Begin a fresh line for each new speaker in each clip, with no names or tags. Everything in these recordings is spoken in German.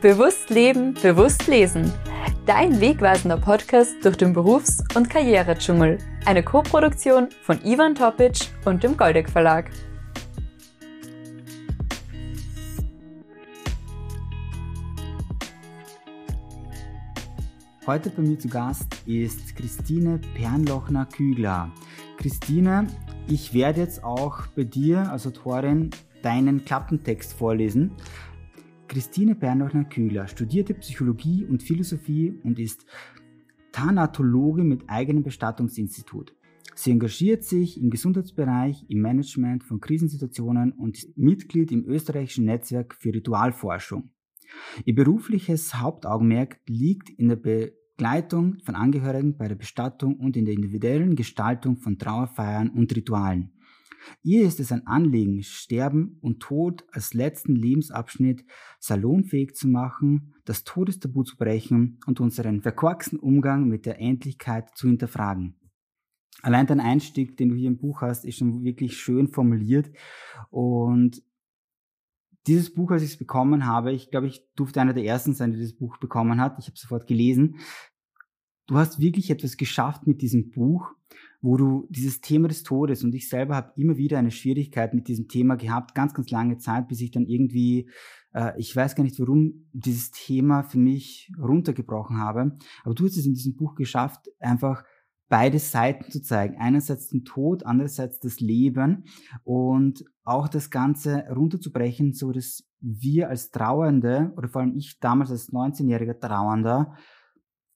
Bewusst leben, bewusst lesen. Dein wegweisender Podcast durch den Berufs- und Karrieredschungel. Eine Co-Produktion von Ivan Topic und dem Goldeck Verlag.
Heute bei mir zu Gast ist Christine Pernlochner-Kügler. Christine, ich werde jetzt auch bei dir als Autorin deinen Klappentext vorlesen. Christine Bernhochner-Kühler studierte Psychologie und Philosophie und ist Thanatologe mit eigenem Bestattungsinstitut. Sie engagiert sich im Gesundheitsbereich, im Management von Krisensituationen und ist Mitglied im österreichischen Netzwerk für Ritualforschung. Ihr berufliches Hauptaugenmerk liegt in der Begleitung von Angehörigen bei der Bestattung und in der individuellen Gestaltung von Trauerfeiern und Ritualen. Ihr ist es ein Anliegen, Sterben und Tod als letzten Lebensabschnitt salonfähig zu machen, das Todestabu zu brechen und unseren verkorksten Umgang mit der Endlichkeit zu hinterfragen. Allein dein Einstieg, den du hier im Buch hast, ist schon wirklich schön formuliert und dieses Buch, als ich es bekommen habe, ich glaube, ich durfte einer der ersten sein, der dieses Buch bekommen hat. Ich habe sofort gelesen. Du hast wirklich etwas geschafft mit diesem Buch, wo du dieses Thema des Todes und ich selber habe immer wieder eine Schwierigkeit mit diesem Thema gehabt, ganz, ganz lange Zeit, bis ich dann irgendwie, äh, ich weiß gar nicht warum, dieses Thema für mich runtergebrochen habe. Aber du hast es in diesem Buch geschafft, einfach beide Seiten zu zeigen. Einerseits den Tod, andererseits das Leben und auch das Ganze runterzubrechen, so dass wir als Trauernde oder vor allem ich damals als 19-jähriger Trauernder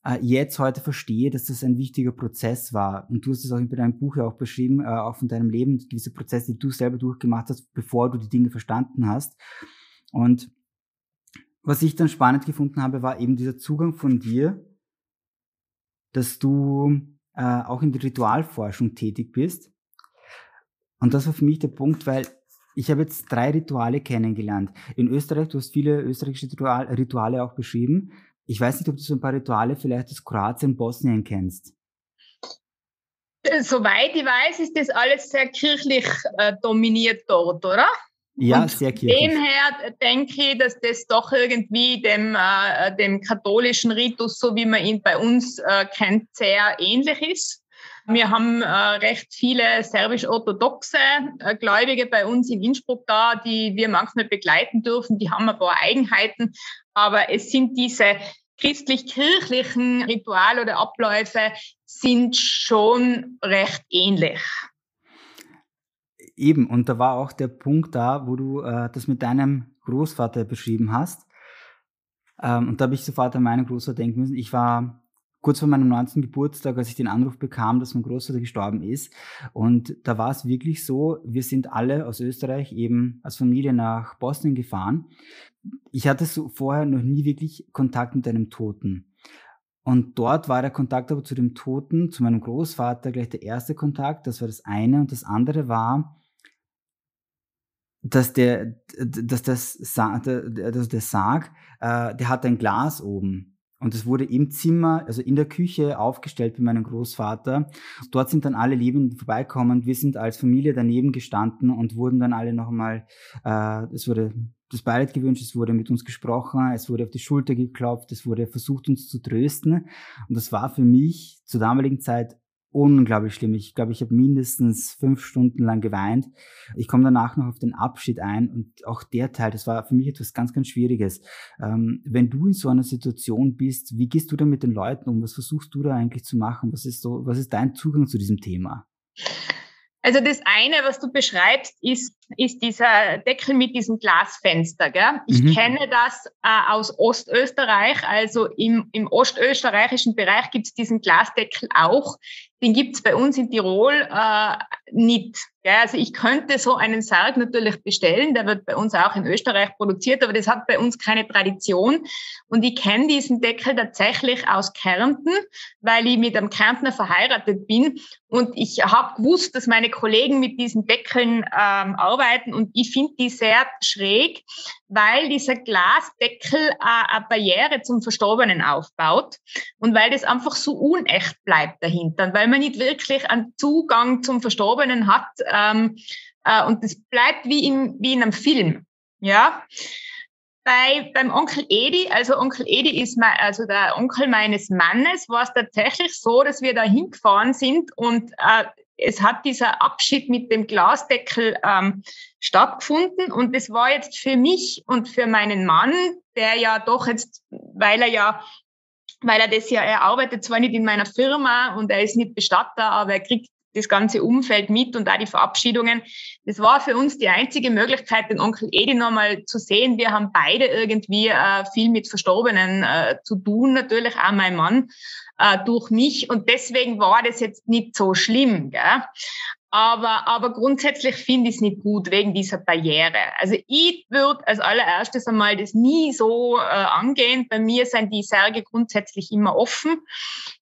äh, jetzt heute verstehe, dass das ein wichtiger Prozess war. Und du hast es auch in deinem Buch ja auch beschrieben, äh, auch von deinem Leben, gewisse Prozesse, die du selber durchgemacht hast, bevor du die Dinge verstanden hast. Und was ich dann spannend gefunden habe, war eben dieser Zugang von dir, dass du äh, auch in der Ritualforschung tätig bist. Und das war für mich der Punkt, weil ich habe jetzt drei Rituale kennengelernt. In Österreich, du hast viele österreichische Rituale auch beschrieben. Ich weiß nicht, ob du so ein paar Rituale vielleicht aus Kroatien, Bosnien kennst.
Äh, soweit ich weiß, ist das alles sehr kirchlich äh, dominiert dort, oder?
Ja, Und sehr kirchlich.
Demher denke ich, dass das doch irgendwie dem, äh, dem katholischen Ritus, so wie man ihn bei uns äh, kennt, sehr ähnlich ist. Wir haben äh, recht viele serbisch-orthodoxe äh, Gläubige bei uns in Innsbruck da, die wir manchmal begleiten dürfen. Die haben ein paar Eigenheiten, aber es sind diese christlich-kirchlichen Rituale oder Abläufe sind schon recht ähnlich.
Eben, und da war auch der Punkt da, wo du äh, das mit deinem Großvater beschrieben hast. Ähm, und da habe ich sofort an meinen Großvater denken müssen. Ich war kurz vor meinem 19. Geburtstag, als ich den Anruf bekam, dass mein Großvater gestorben ist. Und da war es wirklich so, wir sind alle aus Österreich eben als Familie nach Bosnien gefahren. Ich hatte so vorher noch nie wirklich Kontakt mit einem Toten. Und dort war der Kontakt aber zu dem Toten, zu meinem Großvater gleich der erste Kontakt. Das war das eine. Und das andere war, dass der, dass das, dass der Sarg, äh, der hat ein Glas oben. Und es wurde im Zimmer, also in der Küche aufgestellt bei meinem Großvater. Dort sind dann alle Lebenden vorbeikommen. Wir sind als Familie daneben gestanden und wurden dann alle noch einmal, äh, es wurde das Beileid gewünscht, es wurde mit uns gesprochen, es wurde auf die Schulter geklopft, es wurde versucht, uns zu trösten. Und das war für mich zur damaligen Zeit unglaublich schlimm. Ich glaube, ich habe mindestens fünf Stunden lang geweint. Ich komme danach noch auf den Abschied ein und auch der Teil, das war für mich etwas ganz, ganz Schwieriges. Ähm, wenn du in so einer Situation bist, wie gehst du da mit den Leuten um? Was versuchst du da eigentlich zu machen? Was ist so, was ist dein Zugang zu diesem Thema?
Also das eine, was du beschreibst, ist, ist dieser Deckel mit diesem Glasfenster. Gell? Ich mhm. kenne das äh, aus Ostösterreich. Also im, im ostösterreichischen Bereich gibt es diesen Glasdeckel auch. Den gibt es bei uns in Tirol äh, nicht. Ja, also ich könnte so einen Sarg natürlich bestellen, der wird bei uns auch in Österreich produziert, aber das hat bei uns keine Tradition. Und ich kenne diesen Deckel tatsächlich aus Kärnten, weil ich mit einem Kärntner verheiratet bin. Und ich habe gewusst, dass meine Kollegen mit diesen Deckeln ähm, arbeiten und ich finde die sehr schräg, weil dieser Glasdeckel äh, eine Barriere zum Verstorbenen aufbaut und weil das einfach so unecht bleibt dahinter, weil man nicht wirklich einen Zugang zum Verstorbenen hat ähm, äh, und das bleibt wie in, wie in einem Film. Ja. bei, beim Onkel Edi, also Onkel Edi ist mein, also der Onkel meines Mannes, war es tatsächlich so, dass wir da hingefahren sind und äh, es hat dieser Abschied mit dem Glasdeckel ähm, stattgefunden und es war jetzt für mich und für meinen Mann, der ja doch jetzt, weil er ja weil er das ja, er arbeitet zwar nicht in meiner Firma und er ist nicht Bestatter, aber er kriegt das ganze Umfeld mit und auch die Verabschiedungen. Das war für uns die einzige Möglichkeit, den Onkel Edi nochmal zu sehen. Wir haben beide irgendwie äh, viel mit Verstorbenen äh, zu tun, natürlich auch mein Mann äh, durch mich. Und deswegen war das jetzt nicht so schlimm. Gell? Aber, aber grundsätzlich finde ich es nicht gut wegen dieser Barriere. Also ich würde als allererstes einmal das nie so äh, angehen. Bei mir sind die Särge grundsätzlich immer offen.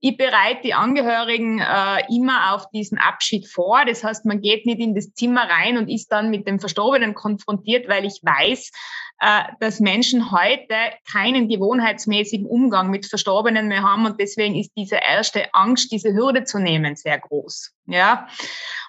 Ich bereite die Angehörigen äh, immer auf diesen Abschied vor. Das heißt, man geht nicht in das Zimmer rein und ist dann mit dem Verstorbenen konfrontiert, weil ich weiß, äh, dass Menschen heute keinen gewohnheitsmäßigen Umgang mit Verstorbenen mehr haben und deswegen ist diese erste Angst, diese Hürde zu nehmen, sehr groß. Ja.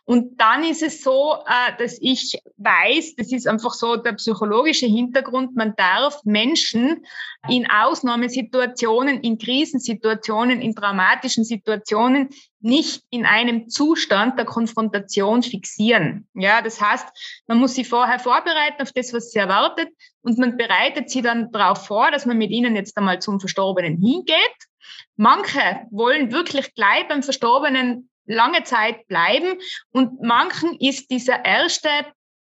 Und dann ist es so, äh, dass ich weiß, das ist einfach so der psychologische Hintergrund, man darf Menschen in Ausnahmesituationen, in Krisensituationen, in dramatischen Situationen nicht in einem Zustand der Konfrontation fixieren. Ja, das heißt, man muss sie vorher vorbereiten auf das, was sie erwartet und man bereitet sie dann darauf vor, dass man mit ihnen jetzt einmal zum Verstorbenen hingeht. Manche wollen wirklich gleich beim Verstorbenen lange Zeit bleiben. Und manchen ist dieser erste,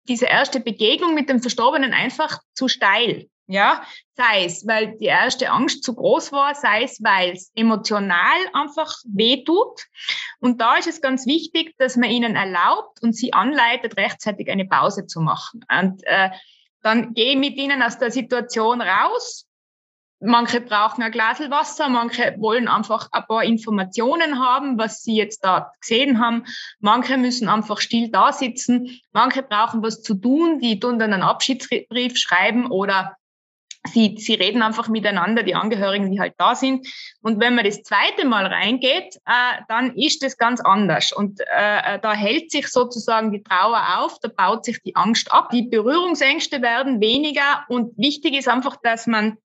diese erste Begegnung mit dem Verstorbenen einfach zu steil. Ja, sei es, weil die erste Angst zu groß war, sei es, weil es emotional einfach wehtut. Und da ist es ganz wichtig, dass man ihnen erlaubt und sie anleitet, rechtzeitig eine Pause zu machen. Und äh, dann gehe mit ihnen aus der Situation raus, Manche brauchen ein Glas Wasser, manche wollen einfach ein paar Informationen haben, was sie jetzt da gesehen haben. Manche müssen einfach still da sitzen. Manche brauchen was zu tun, die tun dann einen Abschiedsbrief schreiben oder sie, sie reden einfach miteinander, die Angehörigen, die halt da sind. Und wenn man das zweite Mal reingeht, äh, dann ist das ganz anders. Und äh, da hält sich sozusagen die Trauer auf, da baut sich die Angst ab. Die Berührungsängste werden weniger und wichtig ist einfach, dass man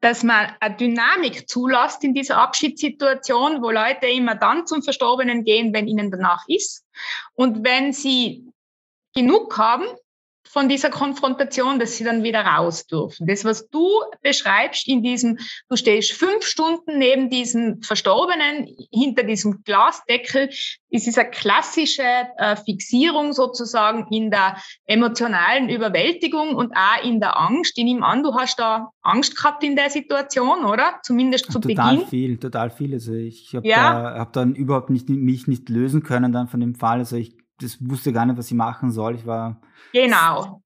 dass man eine Dynamik zulässt in dieser Abschiedssituation, wo Leute immer dann zum Verstorbenen gehen, wenn ihnen danach ist. Und wenn sie genug haben, von dieser Konfrontation, dass sie dann wieder raus dürfen. Das, was du beschreibst in diesem, du stehst fünf Stunden neben diesem Verstorbenen hinter diesem Glasdeckel, ist eine klassische äh, Fixierung sozusagen in der emotionalen Überwältigung und auch in der Angst. Ich nehme an, du hast da Angst gehabt in der Situation, oder? Zumindest zu
total
Beginn.
Total viel, total viel. Also ich habe ja. da, hab dann überhaupt nicht, mich nicht lösen können dann von dem Fall. Also ich das wusste gar nicht, was ich machen soll. Ich war.
Genau.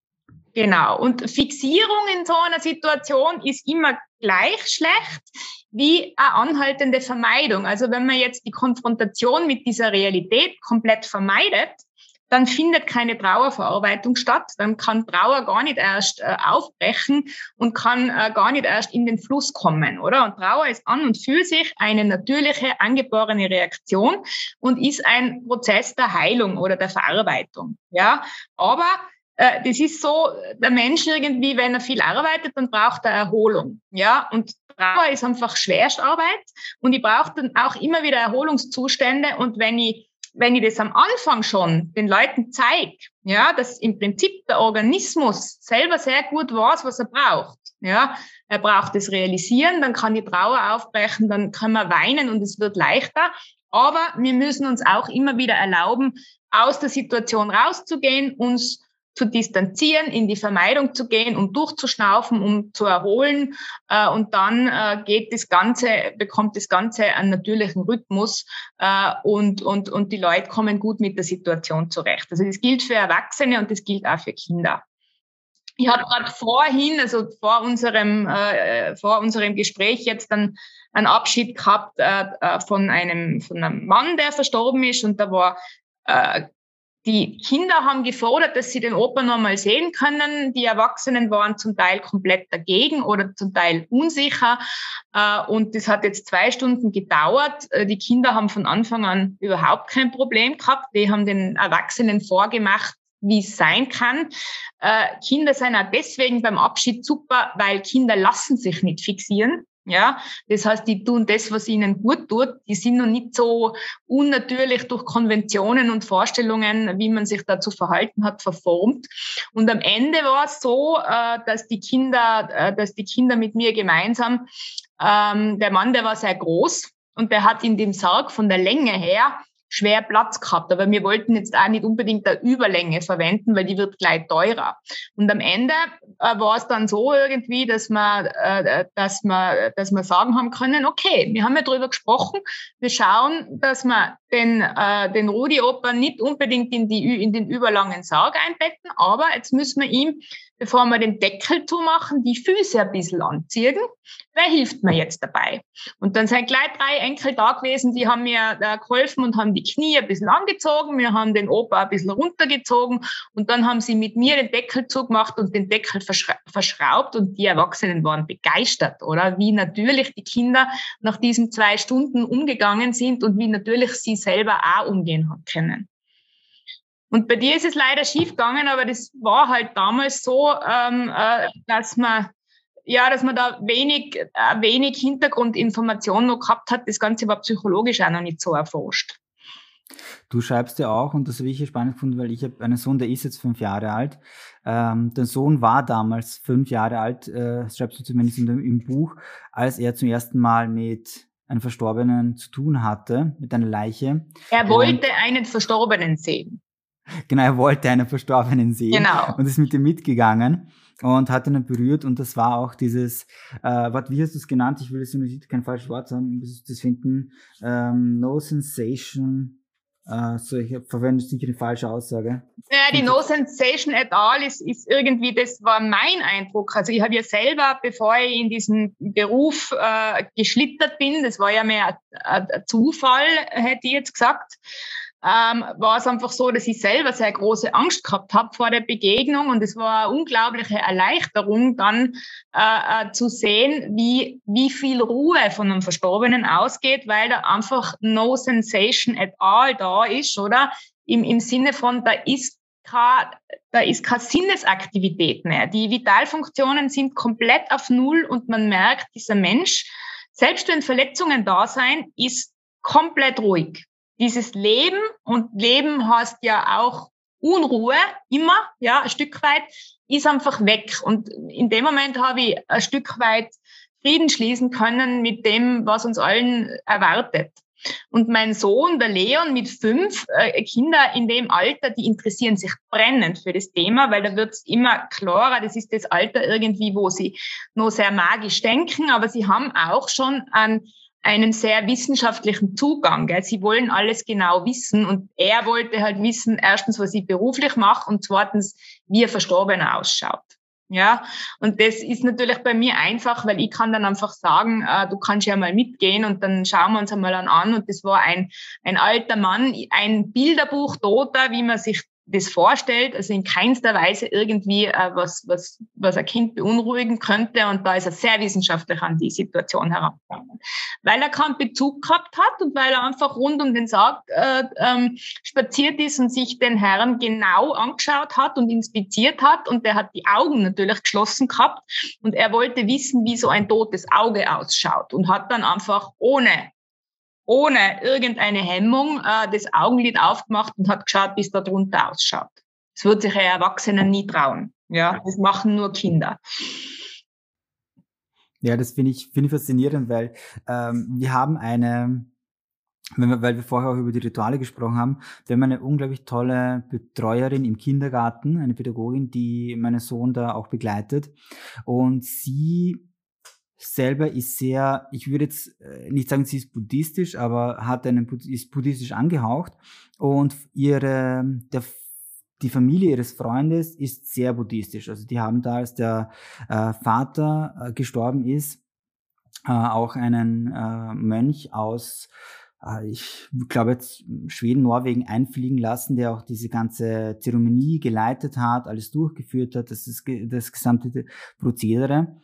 Genau. Und Fixierung in so einer Situation ist immer gleich schlecht wie eine anhaltende Vermeidung. Also wenn man jetzt die Konfrontation mit dieser Realität komplett vermeidet, dann findet keine Trauerverarbeitung statt. Dann kann Trauer gar nicht erst äh, aufbrechen und kann äh, gar nicht erst in den Fluss kommen, oder? Und Trauer ist an und für sich eine natürliche, angeborene Reaktion und ist ein Prozess der Heilung oder der Verarbeitung, ja? Aber äh, das ist so, der Mensch irgendwie, wenn er viel arbeitet, dann braucht er Erholung, ja? Und Trauer ist einfach Schwerstarbeit und ich brauche dann auch immer wieder Erholungszustände und wenn ich wenn ich das am Anfang schon den Leuten zeige, ja, dass im Prinzip der Organismus selber sehr gut weiß, was er braucht. Ja, er braucht das Realisieren, dann kann die Trauer aufbrechen, dann kann man weinen und es wird leichter. Aber wir müssen uns auch immer wieder erlauben, aus der Situation rauszugehen, uns zu distanzieren, in die Vermeidung zu gehen, um durchzuschnaufen, um zu erholen. Äh, und dann äh, geht das Ganze, bekommt das Ganze einen natürlichen Rhythmus äh, und, und, und die Leute kommen gut mit der Situation zurecht. Also das gilt für Erwachsene und das gilt auch für Kinder. Ich habe gerade vorhin, also vor unserem, äh, vor unserem Gespräch jetzt dann einen Abschied gehabt äh, äh, von einem von einem Mann, der verstorben ist und da war äh, die Kinder haben gefordert, dass sie den Opa nochmal sehen können. Die Erwachsenen waren zum Teil komplett dagegen oder zum Teil unsicher. Äh, und das hat jetzt zwei Stunden gedauert. Äh, die Kinder haben von Anfang an überhaupt kein Problem gehabt. Die haben den Erwachsenen vorgemacht, wie es sein kann. Äh, Kinder sind auch deswegen beim Abschied super, weil Kinder lassen sich nicht fixieren. Ja, das heißt, die tun das, was ihnen gut tut. Die sind noch nicht so unnatürlich durch Konventionen und Vorstellungen, wie man sich dazu verhalten hat, verformt. Und am Ende war es so, äh, dass die Kinder, äh, dass die Kinder mit mir gemeinsam, ähm, der Mann, der war sehr groß und der hat in dem Sarg von der Länge her schwer Platz gehabt. Aber wir wollten jetzt auch nicht unbedingt der Überlänge verwenden, weil die wird gleich teurer. Und am Ende äh, war es dann so irgendwie, dass wir, äh, dass wir, dass wir sagen haben können, okay, wir haben ja drüber gesprochen, wir schauen, dass wir den, äh, den Rudi Oper nicht unbedingt in, die, in den überlangen Sarg einbetten, aber jetzt müssen wir ihm bevor wir den Deckel zumachen, die Füße ein bisschen anziehen. Wer hilft mir jetzt dabei? Und dann sind gleich drei Enkel da gewesen, die haben mir da geholfen und haben die Knie ein bisschen angezogen. Wir haben den Opa ein bisschen runtergezogen und dann haben sie mit mir den Deckel zugemacht und den Deckel verschraubt und die Erwachsenen waren begeistert, oder? Wie natürlich die Kinder nach diesen zwei Stunden umgegangen sind und wie natürlich sie selber auch umgehen können. Und bei dir ist es leider schief gegangen, aber das war halt damals so, ähm, äh, dass man ja, dass man da wenig, äh, wenig Hintergrundinformation noch gehabt hat. Das Ganze war psychologisch auch noch nicht so erforscht.
Du schreibst ja auch, und das habe ich spannend gefunden, weil ich habe einen Sohn, der ist jetzt fünf Jahre alt. Ähm, der Sohn war damals fünf Jahre alt, äh, schreibst du zumindest in dem, im Buch, als er zum ersten Mal mit einem Verstorbenen zu tun hatte, mit einer Leiche.
Er wollte und, einen Verstorbenen sehen.
Genau, er wollte einen Verstorbenen sehen.
Genau.
Und ist mit ihm mitgegangen und hat ihn berührt und das war auch dieses, äh, wat, wie hast du es genannt? Ich will jetzt nicht kein falsches Wort sagen, das finden, ähm, No Sensation, äh, so, ich verwende sicher eine falsche Aussage.
Ja, die No Sensation at all ist, ist irgendwie, das war mein Eindruck. Also ich habe ja selber, bevor ich in diesen Beruf äh, geschlittert bin, das war ja mehr ein, ein Zufall, hätte ich jetzt gesagt, ähm, war es einfach so, dass ich selber sehr große Angst gehabt habe vor der Begegnung und es war eine unglaubliche Erleichterung dann äh, äh, zu sehen, wie, wie viel Ruhe von einem Verstorbenen ausgeht, weil da einfach no sensation at all da ist, oder? Im, im Sinne von, da ist keine, da ist keine Sinnesaktivität mehr. Die Vitalfunktionen sind komplett auf Null und man merkt, dieser Mensch, selbst wenn Verletzungen da sein, ist komplett ruhig dieses Leben und Leben heißt ja auch Unruhe immer, ja, ein Stück weit, ist einfach weg. Und in dem Moment habe ich ein Stück weit Frieden schließen können mit dem, was uns allen erwartet. Und mein Sohn, der Leon, mit fünf äh, Kinder in dem Alter, die interessieren sich brennend für das Thema, weil da wird es immer klarer, das ist das Alter irgendwie, wo sie nur sehr magisch denken, aber sie haben auch schon an einen sehr wissenschaftlichen Zugang. Gell? Sie wollen alles genau wissen und er wollte halt wissen, erstens, was ich beruflich mache und zweitens, wie er Verstorbener ausschaut. Ja, und das ist natürlich bei mir einfach, weil ich kann dann einfach sagen, äh, du kannst ja mal mitgehen und dann schauen wir uns einmal an. Und das war ein, ein alter Mann, ein Bilderbuch toter, wie man sich das vorstellt, also in keinster Weise irgendwie äh, was, was, was ein Kind beunruhigen könnte. Und da ist er sehr wissenschaftlich an die Situation herangegangen. Weil er keinen Bezug gehabt hat und weil er einfach rund um den Sarg äh, ähm, spaziert ist und sich den Herrn genau angeschaut hat und inspiziert hat. Und der hat die Augen natürlich geschlossen gehabt. Und er wollte wissen, wie so ein totes Auge ausschaut und hat dann einfach ohne ohne irgendeine Hemmung äh, das Augenlid aufgemacht und hat geschaut, wie es da drunter ausschaut. Das wird sich ein Erwachsener nie trauen. Ja, das machen nur Kinder.
Ja, das finde ich, finde ich faszinierend, weil ähm, wir haben eine, wir, weil wir vorher auch über die Rituale gesprochen haben, wir haben eine unglaublich tolle Betreuerin im Kindergarten, eine Pädagogin, die meinen Sohn da auch begleitet. Und sie selber ist sehr, ich würde jetzt äh, nicht sagen, sie ist buddhistisch, aber hat einen, ist buddhistisch angehaucht und ihre, der, die Familie ihres Freundes ist sehr buddhistisch. Also die haben da, als der äh, Vater äh, gestorben ist, äh, auch einen äh, Mönch aus äh, ich glaube jetzt Schweden, Norwegen einfliegen lassen, der auch diese ganze Zeremonie geleitet hat, alles durchgeführt hat, das ist das gesamte Prozedere.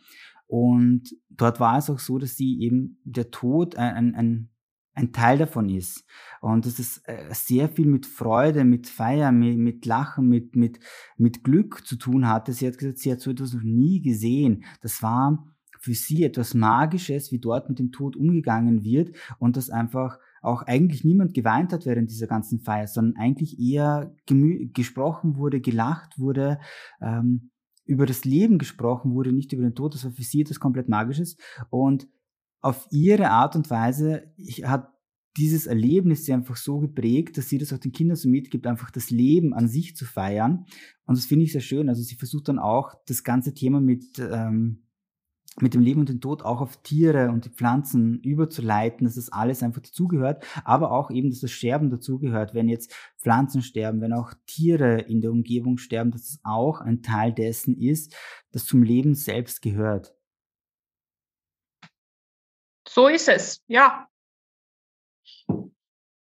Und dort war es auch so, dass sie eben der Tod ein, ein, ein Teil davon ist. Und dass es äh, sehr viel mit Freude, mit Feier, mit, mit Lachen, mit, mit, mit Glück zu tun hatte. Sie hat gesagt, sie hat so etwas noch nie gesehen. Das war für sie etwas Magisches, wie dort mit dem Tod umgegangen wird und dass einfach auch eigentlich niemand geweint hat während dieser ganzen Feier, sondern eigentlich eher gesprochen wurde, gelacht wurde, ähm, über das Leben gesprochen wurde, nicht über den Tod. Das war für sie etwas komplett Magisches. Und auf ihre Art und Weise hat dieses Erlebnis sie einfach so geprägt, dass sie das auch den Kindern so mitgibt, einfach das Leben an sich zu feiern. Und das finde ich sehr schön. Also sie versucht dann auch das ganze Thema mit, ähm, mit dem Leben und dem Tod auch auf Tiere und die Pflanzen überzuleiten, dass das alles einfach dazugehört, aber auch eben, dass das Sterben dazugehört. Wenn jetzt Pflanzen sterben, wenn auch Tiere in der Umgebung sterben, dass es auch ein Teil dessen ist, das zum Leben selbst gehört.
So ist es, ja.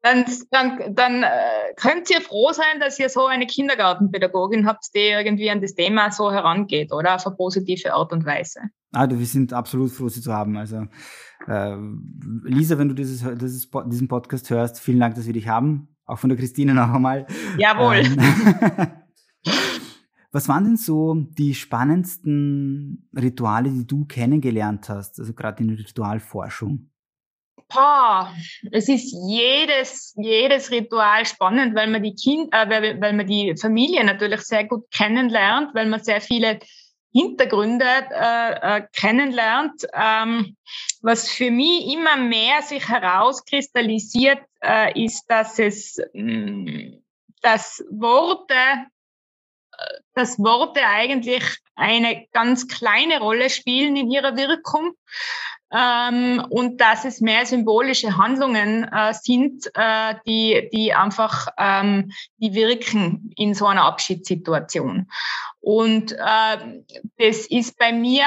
Dann, dann, dann äh, könnt ihr froh sein, dass ihr so eine Kindergartenpädagogin habt, die irgendwie an das Thema so herangeht, oder? Auf eine positive Art und Weise.
Ah, wir sind absolut froh, sie zu haben. Also, äh, Lisa, wenn du dieses, dieses, diesen Podcast hörst, vielen Dank, dass wir dich haben. Auch von der Christine noch einmal.
Jawohl. Ähm,
Was waren denn so die spannendsten Rituale, die du kennengelernt hast, also gerade in der Ritualforschung?
Boah, es ist jedes, jedes Ritual spannend, weil man die Kind, äh, weil, man die Familie natürlich sehr gut kennenlernt, weil man sehr viele Hintergründe äh, äh, kennenlernt. Ähm, was für mich immer mehr sich herauskristallisiert, äh, ist, dass es, mh, mm, dass Worte dass Worte eigentlich eine ganz kleine Rolle spielen in ihrer Wirkung ähm, und dass es mehr symbolische Handlungen äh, sind, äh, die, die einfach ähm, die wirken in so einer Abschiedssituation. Und äh, das ist bei mir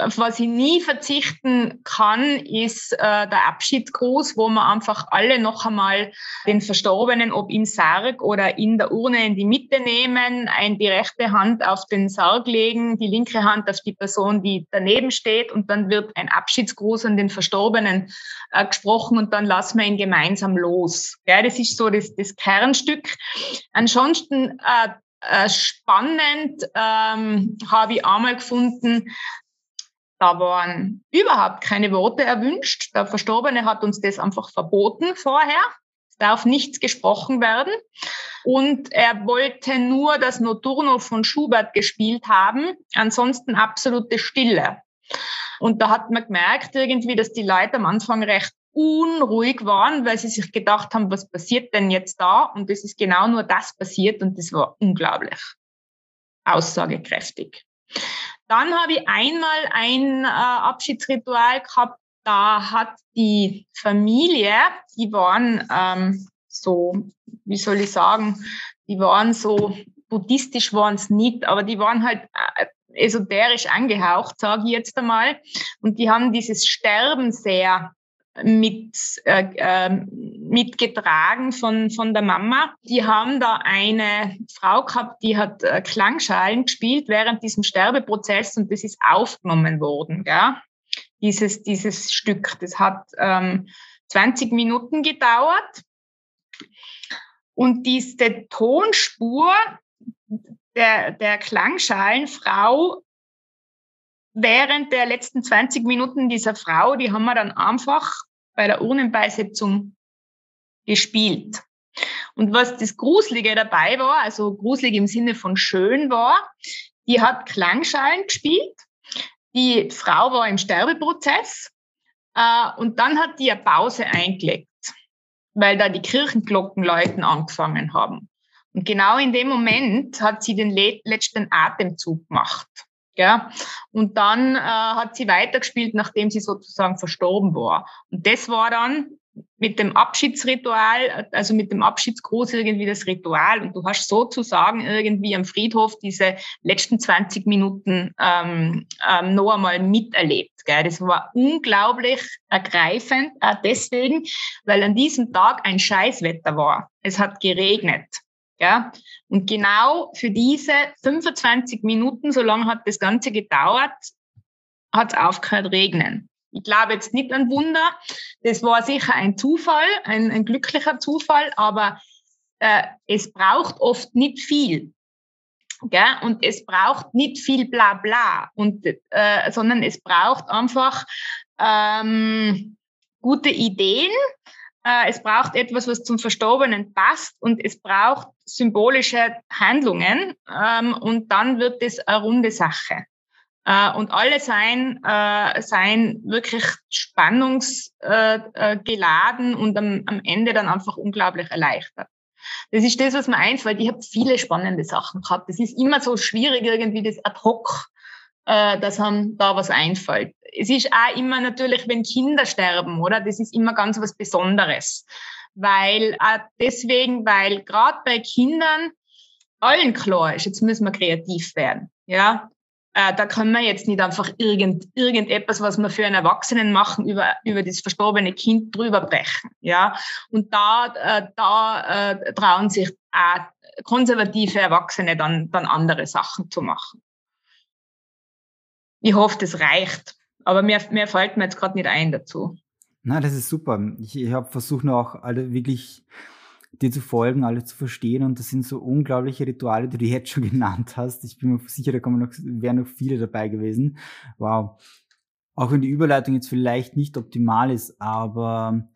auf was ich nie verzichten kann, ist äh, der Abschiedsgruß, wo man einfach alle noch einmal den Verstorbenen, ob im Sarg oder in der Urne in die Mitte nehmen, ein, die rechte Hand auf den Sarg legen, die linke Hand auf die Person, die daneben steht und dann wird ein Abschiedsgruß an den Verstorbenen äh, gesprochen und dann lassen wir ihn gemeinsam los. Ja, das ist so das, das Kernstück. Ansonsten äh, äh, spannend ähm, habe ich einmal gefunden, da waren überhaupt keine Worte erwünscht. Der Verstorbene hat uns das einfach verboten vorher. Es darf nichts gesprochen werden. Und er wollte nur das Notturno von Schubert gespielt haben. Ansonsten absolute Stille. Und da hat man gemerkt irgendwie, dass die Leute am Anfang recht unruhig waren, weil sie sich gedacht haben, was passiert denn jetzt da? Und es ist genau nur das passiert und das war unglaublich aussagekräftig. Dann habe ich einmal ein äh, Abschiedsritual gehabt, da hat die Familie, die waren ähm, so, wie soll ich sagen, die waren so, buddhistisch waren es nicht, aber die waren halt äh, esoterisch angehaucht, sage ich jetzt einmal. Und die haben dieses Sterben sehr mit, äh, äh, mitgetragen von, von der Mama. Die haben da eine Frau gehabt, die hat äh, Klangschalen gespielt während diesem Sterbeprozess und das ist aufgenommen worden. Gell? Dieses, dieses Stück, das hat ähm, 20 Minuten gedauert. Und diese Tonspur der, der Klangschalenfrau während der letzten 20 Minuten dieser Frau, die haben wir dann einfach bei der Urnenbeisetzung gespielt. Und was das Gruselige dabei war, also gruselig im Sinne von schön war, die hat Klangschalen gespielt. Die Frau war im Sterbeprozess äh, und dann hat die eine Pause eingelegt, weil da die Kirchenglocken läuten angefangen haben. Und genau in dem Moment hat sie den letzten Atemzug gemacht. Ja? Und dann äh, hat sie weitergespielt, nachdem sie sozusagen verstorben war. Und das war dann mit dem Abschiedsritual, also mit dem Abschiedsgruß irgendwie das Ritual. Und du hast sozusagen irgendwie am Friedhof diese letzten 20 Minuten ähm, ähm, noch einmal miterlebt. Gell? Das war unglaublich ergreifend, auch deswegen, weil an diesem Tag ein Scheißwetter war. Es hat geregnet. Ja? Und genau für diese 25 Minuten, so lange hat das Ganze gedauert, hat es aufgehört regnen. Ich glaube jetzt nicht an Wunder. Das war sicher ein Zufall, ein, ein glücklicher Zufall, aber äh, es braucht oft nicht viel. Gell? Und es braucht nicht viel Blabla, und, äh, sondern es braucht einfach ähm, gute Ideen. Äh, es braucht etwas, was zum Verstorbenen passt und es braucht symbolische Handlungen ähm, und dann wird es eine runde Sache. Äh, und alle seien, äh, seien wirklich spannungsgeladen und am, am Ende dann einfach unglaublich erleichtert. Das ist das, was mir einfällt. Ich habe viele spannende Sachen gehabt. Es ist immer so schwierig, irgendwie das ad hoc, äh, dass einem da was einfällt. Es ist auch immer natürlich, wenn Kinder sterben, oder? Das ist immer ganz was Besonderes. Weil, äh, deswegen, weil gerade bei Kindern allen klar ist, jetzt müssen wir kreativ werden. Ja, äh, da kann man jetzt nicht einfach irgend, irgendetwas, was wir für einen Erwachsenen machen, über, über das verstorbene Kind drüber brechen. Ja? Und da, äh, da äh, trauen sich auch konservative Erwachsene dann, dann andere Sachen zu machen. Ich hoffe, das reicht. Aber mehr, mehr fällt mir jetzt gerade nicht ein dazu.
Na, das ist super. Ich, ich habe versucht, auch alle wirklich dir zu folgen, alle zu verstehen. Und das sind so unglaubliche Rituale, die du jetzt schon genannt hast. Ich bin mir sicher, da kommen noch, wären noch viele dabei gewesen. Wow. Auch wenn die Überleitung jetzt vielleicht nicht optimal ist, aber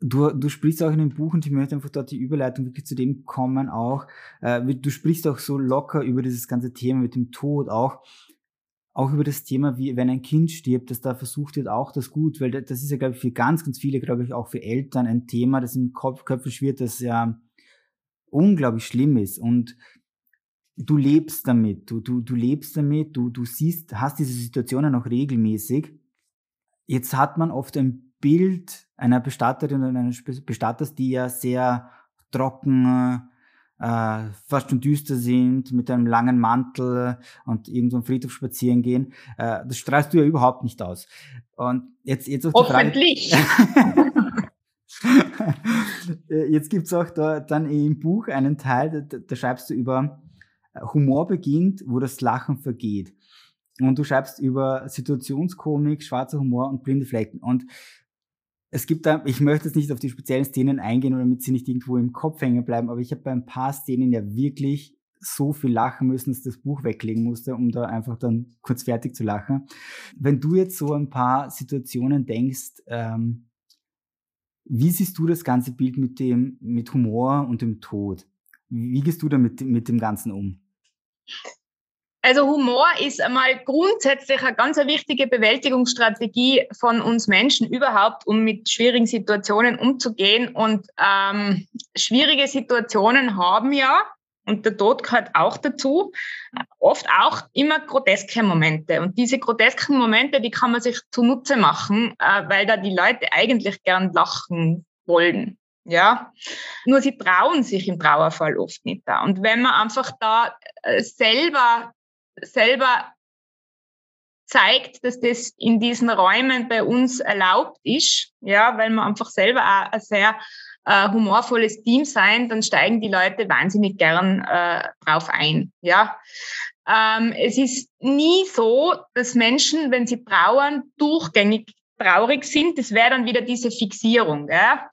du, du sprichst auch in dem Buch und ich möchte einfach dort die Überleitung wirklich zu dem kommen auch. Äh, du sprichst auch so locker über dieses ganze Thema mit dem Tod auch auch über das Thema, wie wenn ein Kind stirbt, dass da versucht wird, auch das gut, weil das ist ja, glaube ich, für ganz, ganz viele, glaube ich, auch für Eltern ein Thema, das im Kopf, Köpfen schwirrt, das ja unglaublich schlimm ist. Und du lebst damit, du, du, du lebst damit, du, du siehst, hast diese Situationen auch regelmäßig. Jetzt hat man oft ein Bild einer Bestatterin oder eines Bestatters, die ja sehr trocken, äh, fast schon düster sind, mit einem langen Mantel und irgendwo am Friedhof spazieren gehen. Äh, das strahlst du ja überhaupt nicht aus. Und jetzt, jetzt
die Hoffentlich.
Frage. jetzt gibt's auch da, dann im Buch einen Teil, da, da schreibst du über äh, Humor beginnt, wo das Lachen vergeht. Und du schreibst über Situationskomik, schwarzer Humor und blinde Flecken. Und es gibt da, ich möchte jetzt nicht auf die speziellen Szenen eingehen, damit sie nicht irgendwo im Kopf hängen bleiben, aber ich habe bei ein paar Szenen ja wirklich so viel lachen müssen, dass das Buch weglegen musste, um da einfach dann kurz fertig zu lachen. Wenn du jetzt so ein paar Situationen denkst, ähm, wie siehst du das ganze Bild mit dem, mit Humor und dem Tod? Wie gehst du damit mit dem Ganzen um?
Also Humor ist einmal grundsätzlich eine ganz wichtige Bewältigungsstrategie von uns Menschen überhaupt, um mit schwierigen Situationen umzugehen. Und ähm, schwierige Situationen haben ja, und der Tod gehört auch dazu, oft auch immer groteske Momente. Und diese grotesken Momente, die kann man sich zunutze machen, äh, weil da die Leute eigentlich gern lachen wollen. Ja, nur sie trauen sich im Trauerfall oft nicht da. Und wenn man einfach da äh, selber selber zeigt, dass das in diesen Räumen bei uns erlaubt ist, ja, weil wir einfach selber auch ein sehr äh, humorvolles Team sein, dann steigen die Leute wahnsinnig gern äh, drauf ein, ja. Ähm, es ist nie so, dass Menschen, wenn sie trauern, durchgängig traurig sind. Das wäre dann wieder diese Fixierung. Ja?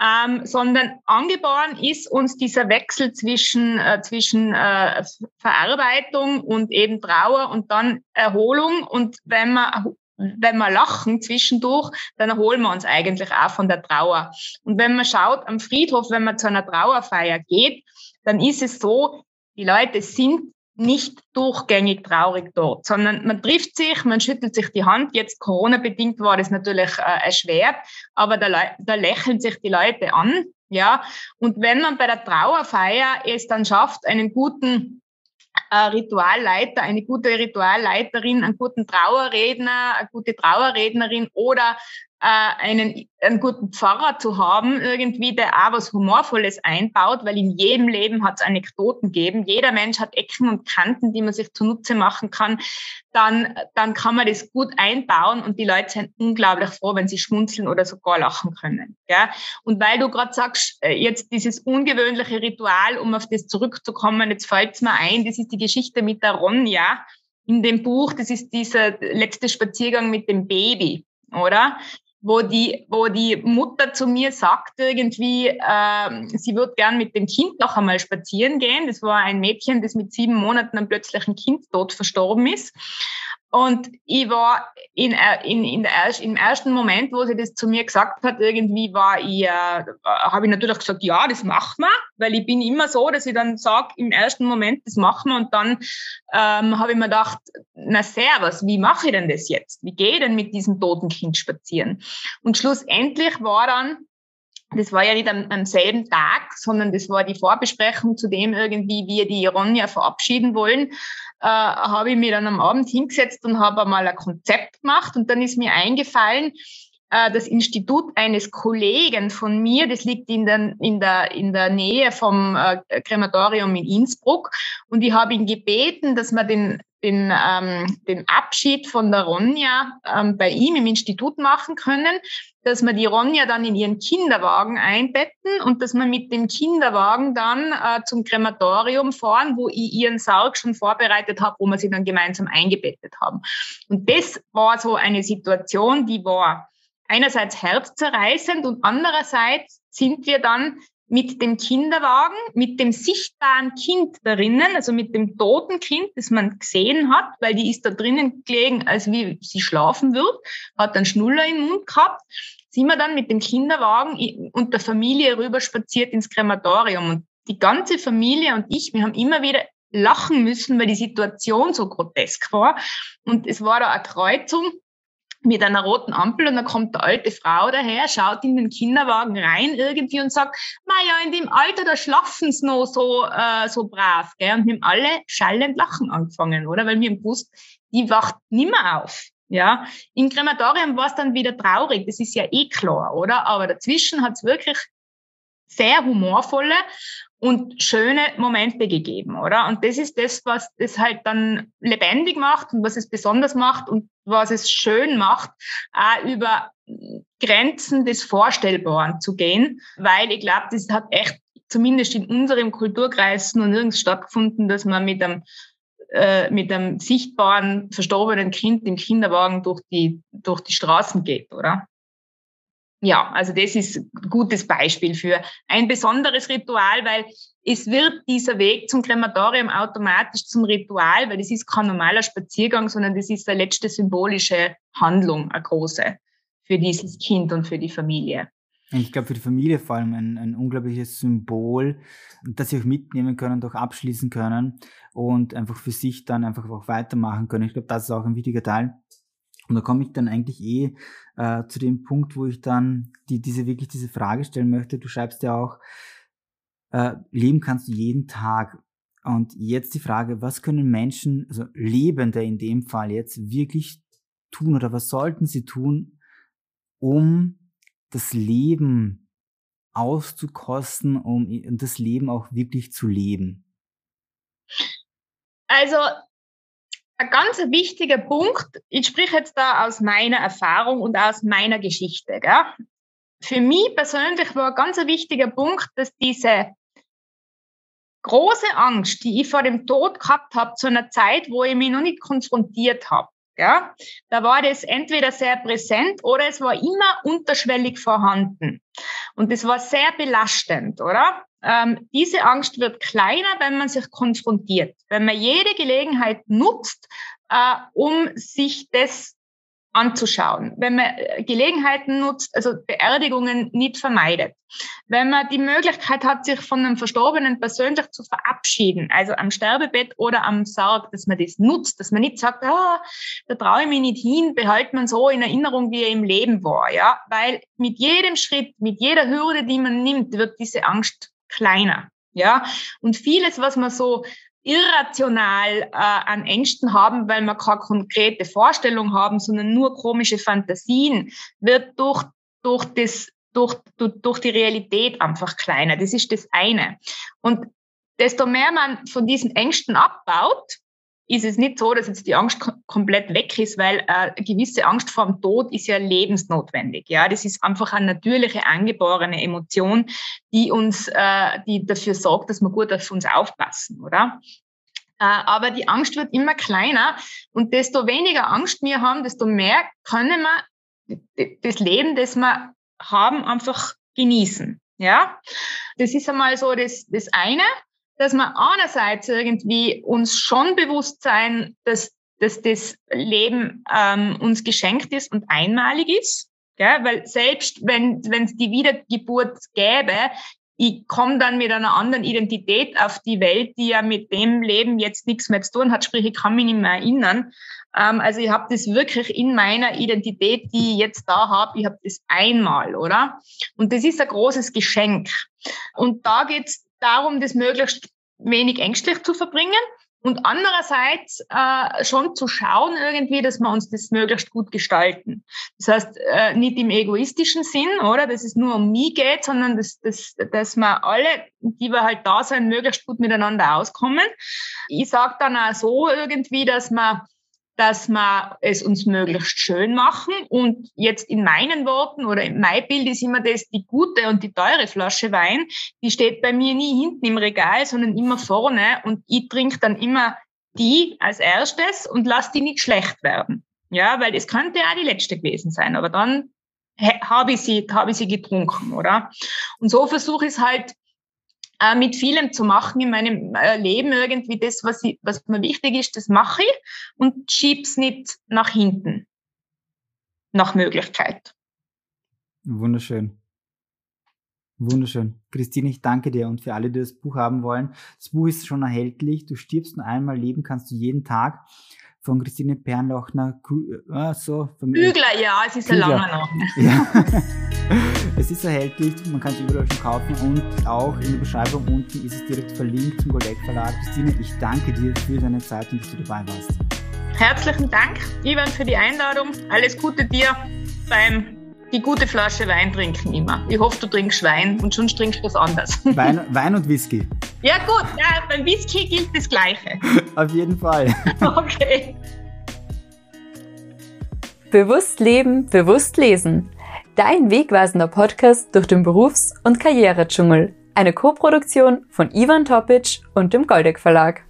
Ähm, sondern angeboren ist uns dieser Wechsel zwischen, äh, zwischen äh, Verarbeitung und eben Trauer und dann Erholung. Und wenn wir wenn wir lachen zwischendurch, dann erholen wir uns eigentlich auch von der Trauer. Und wenn man schaut am Friedhof, wenn man zu einer Trauerfeier geht, dann ist es so, die Leute sind nicht durchgängig traurig dort, sondern man trifft sich, man schüttelt sich die Hand. Jetzt Corona-bedingt war das natürlich äh, erschwert, aber da, da lächeln sich die Leute an. Ja, und wenn man bei der Trauerfeier es dann schafft, einen guten äh, Ritualleiter, eine gute Ritualleiterin, einen guten Trauerredner, eine gute Trauerrednerin oder einen, einen guten Pfarrer zu haben, irgendwie, der auch was Humorvolles einbaut, weil in jedem Leben hat es Anekdoten geben. Jeder Mensch hat Ecken und Kanten, die man sich zunutze machen kann. Dann, dann kann man das gut einbauen und die Leute sind unglaublich froh, wenn sie schmunzeln oder sogar lachen können. Ja? Und weil du gerade sagst, äh, jetzt dieses ungewöhnliche Ritual, um auf das zurückzukommen, jetzt fällt es mir ein, das ist die Geschichte mit der Ronja in dem Buch, das ist dieser letzte Spaziergang mit dem Baby, oder? Wo die, wo die Mutter zu mir sagt irgendwie, äh, sie wird gern mit dem Kind noch einmal spazieren gehen. Das war ein Mädchen, das mit sieben Monaten am plötzlichen Kindstod verstorben ist. Und ich war in, äh, in, in der, im ersten Moment, wo sie das zu mir gesagt hat, irgendwie war ich, äh, habe ich natürlich gesagt, ja, das machen wir, weil ich bin immer so, dass ich dann sage, im ersten Moment, das machen wir und dann ähm, habe ich mir gedacht, na servus, wie mache ich denn das jetzt? Wie gehe ich denn mit diesem toten Kind spazieren? Und schlussendlich war dann das war ja nicht am, am, selben Tag, sondern das war die Vorbesprechung zu dem irgendwie, wie wir die Ronja verabschieden wollen äh, habe ich mir dann am Abend hingesetzt und habe einmal ein Konzept gemacht und dann ist mir eingefallen, äh, das Institut eines Kollegen von mir, das liegt in der, in der, in der Nähe vom äh, Krematorium in Innsbruck und ich habe ihn gebeten, dass man den den, ähm, den Abschied von der Ronja ähm, bei ihm im Institut machen können, dass wir die Ronja dann in ihren Kinderwagen einbetten und dass wir mit dem Kinderwagen dann äh, zum Krematorium fahren, wo ich ihren Sarg schon vorbereitet habe, wo wir sie dann gemeinsam eingebettet haben. Und das war so eine Situation, die war einerseits herzzerreißend und andererseits sind wir dann mit dem Kinderwagen, mit dem sichtbaren Kind darinnen, also mit dem toten Kind, das man gesehen hat, weil die ist da drinnen gelegen, als wie sie schlafen wird, hat einen Schnuller im Mund gehabt, sind wir dann mit dem Kinderwagen und der Familie rüber spaziert ins Krematorium. Und die ganze Familie und ich, wir haben immer wieder lachen müssen, weil die Situation so grotesk war. Und es war da eine Kreuzung mit einer roten Ampel und dann kommt eine alte Frau daher, schaut in den Kinderwagen rein irgendwie und sagt, naja, in dem Alter, da schlafen sie noch so, äh, so brav. Gell? Und wir haben alle schallend lachen angefangen, oder? Weil wir haben gewusst, die wacht nimmer auf. Ja, im Krematorium war es dann wieder traurig, das ist ja eh klar, oder? Aber dazwischen hat es wirklich sehr humorvolle und schöne Momente gegeben, oder? Und das ist das, was es halt dann lebendig macht und was es besonders macht und was es schön macht, auch über Grenzen des Vorstellbaren zu gehen, weil ich glaube, das hat echt zumindest in unserem Kulturkreis noch nirgends stattgefunden, dass man mit einem äh, mit einem sichtbaren verstorbenen Kind im Kinderwagen durch die durch die Straßen geht, oder? Ja, also das ist ein gutes Beispiel für ein besonderes Ritual, weil es wird dieser Weg zum Krematorium automatisch zum Ritual, weil das ist kein normaler Spaziergang, sondern das ist eine letzte symbolische Handlung, eine große, für dieses Kind und für die Familie.
Ich glaube, für die Familie vor allem ein, ein unglaubliches Symbol, das sie auch mitnehmen können auch abschließen können und einfach für sich dann einfach auch weitermachen können. Ich glaube, das ist auch ein wichtiger Teil. Und da komme ich dann eigentlich eh äh, zu dem Punkt, wo ich dann die, diese wirklich diese Frage stellen möchte. Du schreibst ja auch, äh, leben kannst du jeden Tag. Und jetzt die Frage, was können Menschen, also Lebende in dem Fall jetzt wirklich tun oder was sollten sie tun, um das Leben auszukosten, um das Leben auch wirklich zu leben?
Also ein ganz wichtiger Punkt, ich spreche jetzt da aus meiner Erfahrung und aus meiner Geschichte. Gell? Für mich persönlich war ein ganz wichtiger Punkt, dass diese große Angst, die ich vor dem Tod gehabt habe, zu einer Zeit, wo ich mich noch nicht konfrontiert habe, ja, da war das entweder sehr präsent oder es war immer unterschwellig vorhanden. Und das war sehr belastend, oder? Ähm, diese Angst wird kleiner, wenn man sich konfrontiert, wenn man jede Gelegenheit nutzt, äh, um sich das anzuschauen, wenn man äh, Gelegenheiten nutzt, also Beerdigungen nicht vermeidet, wenn man die Möglichkeit hat, sich von einem Verstorbenen persönlich zu verabschieden, also am Sterbebett oder am Sarg, dass man das nutzt, dass man nicht sagt, ah, da traue ich mich nicht hin, behält man so in Erinnerung, wie er im Leben war, ja, weil mit jedem Schritt, mit jeder Hürde, die man nimmt, wird diese Angst kleiner. Ja, und vieles, was man so irrational äh, an Ängsten haben, weil wir keine konkrete Vorstellung haben, sondern nur komische Fantasien, wird durch, durch, das, durch, durch, durch die Realität einfach kleiner. Das ist das eine. Und desto mehr man von diesen Ängsten abbaut, ist es nicht so, dass jetzt die Angst komplett weg ist, weil äh, eine gewisse Angst vor dem Tod ist ja lebensnotwendig. Ja, das ist einfach eine natürliche angeborene Emotion, die uns, äh, die dafür sorgt, dass wir gut auf uns aufpassen, oder? aber die Angst wird immer kleiner und desto weniger Angst wir haben, desto mehr können wir das Leben, das wir haben, einfach genießen. Ja, das ist einmal so das, das eine, dass wir einerseits irgendwie uns schon bewusst sein, dass, dass das Leben ähm, uns geschenkt ist und einmalig ist. Gell? Weil selbst wenn es die Wiedergeburt gäbe, ich komme dann mit einer anderen Identität auf die Welt, die ja mit dem Leben jetzt nichts mehr zu tun hat, sprich, ich kann mich nicht mehr erinnern. Ähm, also ich habe das wirklich in meiner Identität, die ich jetzt da habe, ich habe das einmal, oder? Und das ist ein großes Geschenk. Und da geht es darum, das möglichst wenig ängstlich zu verbringen und andererseits äh, schon zu schauen irgendwie, dass wir uns das möglichst gut gestalten. Das heißt, äh, nicht im egoistischen Sinn, oder, dass es nur um mich geht, sondern dass, dass, dass wir alle, die wir halt da sind, möglichst gut miteinander auskommen. Ich sage dann auch so irgendwie, dass man dass wir es uns möglichst schön machen. Und jetzt in meinen Worten oder in mein Bild ist immer das, die gute und die teure Flasche Wein, die steht bei mir nie hinten im Regal, sondern immer vorne. Und ich trinke dann immer die als erstes und lass die nicht schlecht werden. Ja, weil es könnte ja die letzte gewesen sein, aber dann habe ich sie, habe ich sie getrunken, oder? Und so versuche ich es halt äh, mit vielem zu machen in meinem äh, Leben irgendwie das, was, ich, was mir wichtig ist, das mache ich und schieb's nicht nach hinten. Nach Möglichkeit.
Wunderschön. Wunderschön. Christine, ich danke dir und für alle, die das Buch haben wollen. Das Buch ist schon erhältlich. Du stirbst nur einmal, leben kannst du jeden Tag von Christine Pernlochner. Äh, so,
Bügler, ja, es ist Bügler. ein langer Name.
Ja. es ist erhältlich, man kann es überall schon kaufen und auch in der Beschreibung unten ist es direkt verlinkt zum Goldeck Verlag. Christine, ich danke dir für deine Zeit und dass du dabei warst.
Herzlichen Dank, Ivan, für die Einladung. Alles Gute dir beim die gute Flasche Wein trinken immer. Ich hoffe, du trinkst Wein und sonst trinkst du was anderes.
Wein, Wein und Whisky.
Ja gut, ja, beim Whisky gilt das Gleiche.
Auf jeden Fall.
Okay.
Bewusst leben, bewusst lesen. Dein wegweisender Podcast durch den Berufs- und Karrieredschungel. Eine Koproduktion von Ivan Topic und dem Goldeck Verlag.